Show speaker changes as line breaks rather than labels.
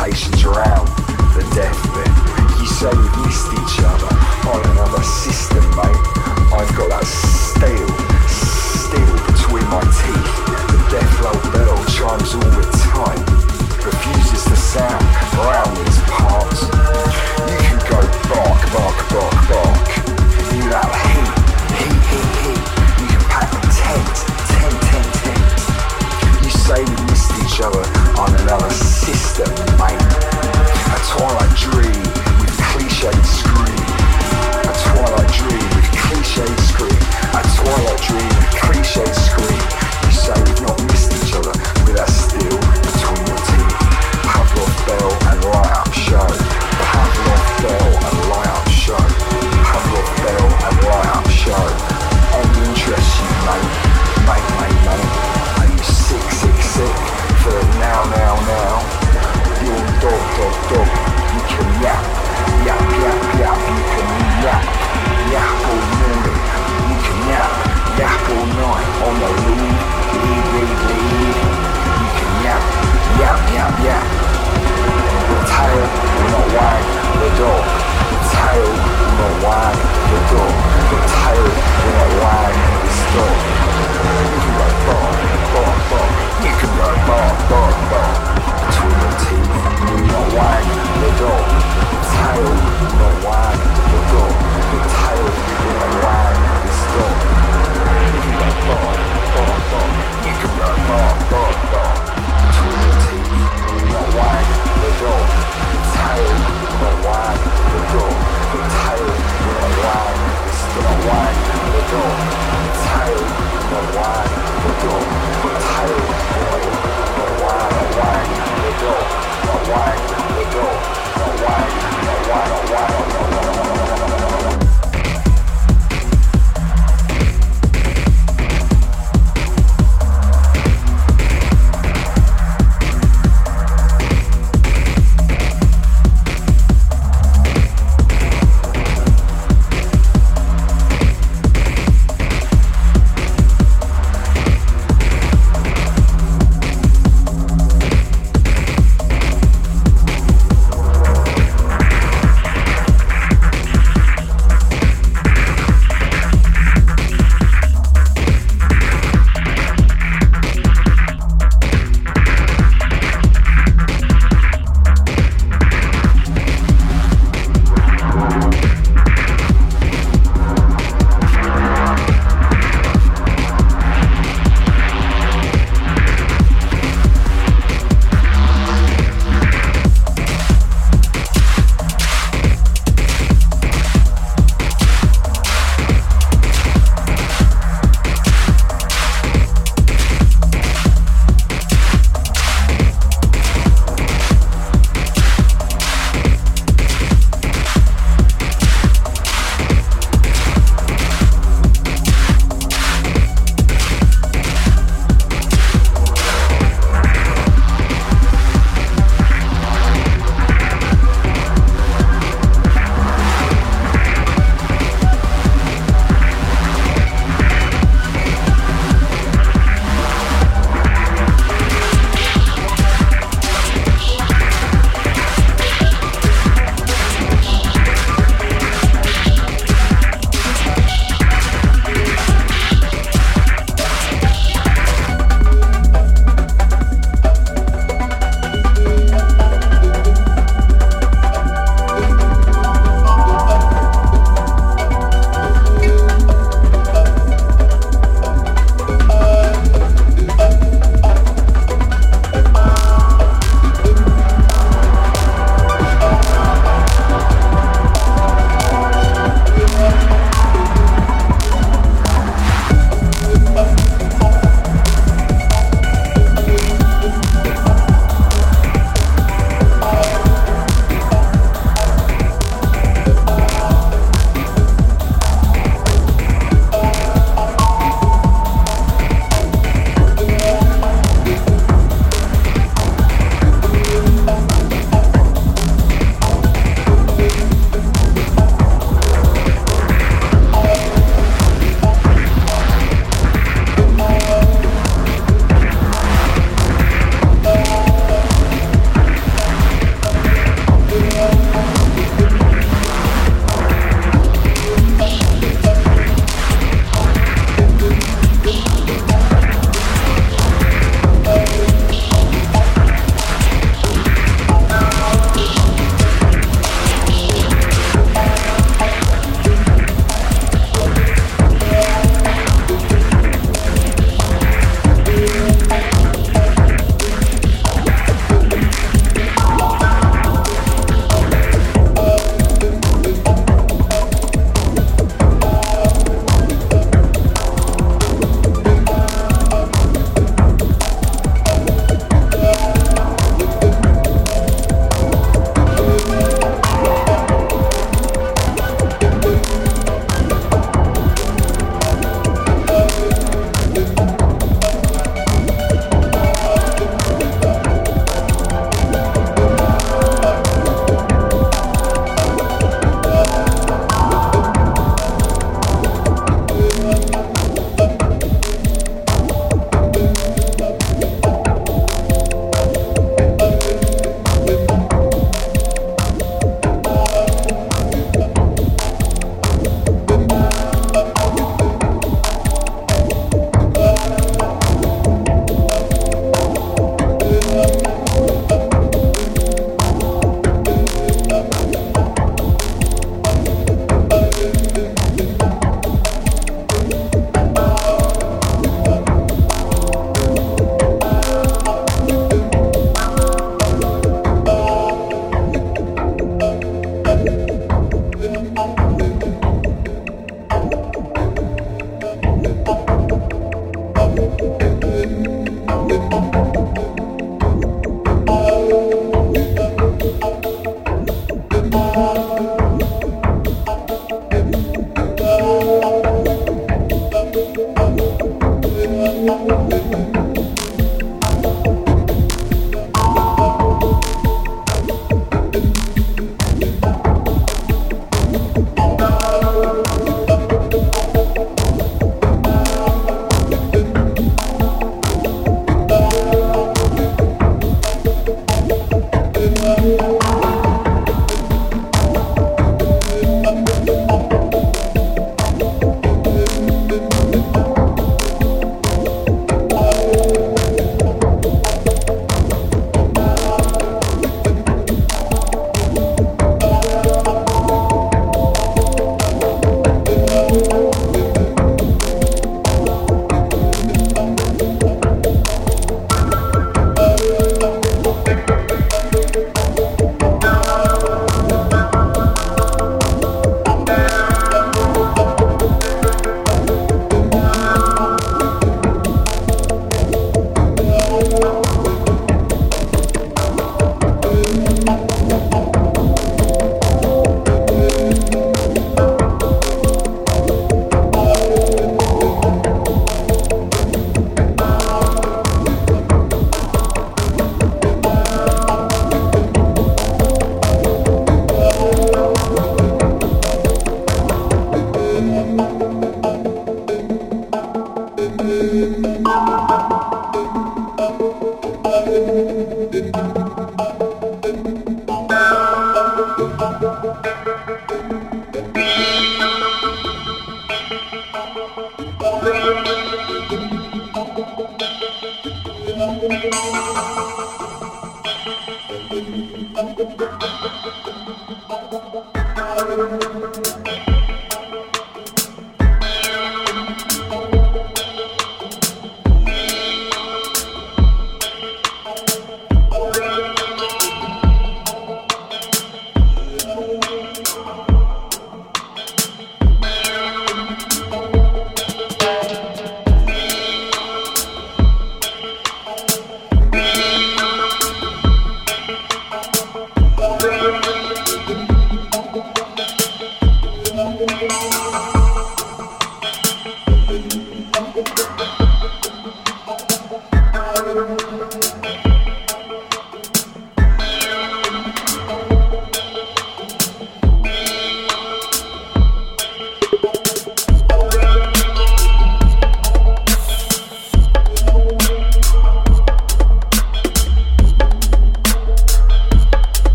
flirtations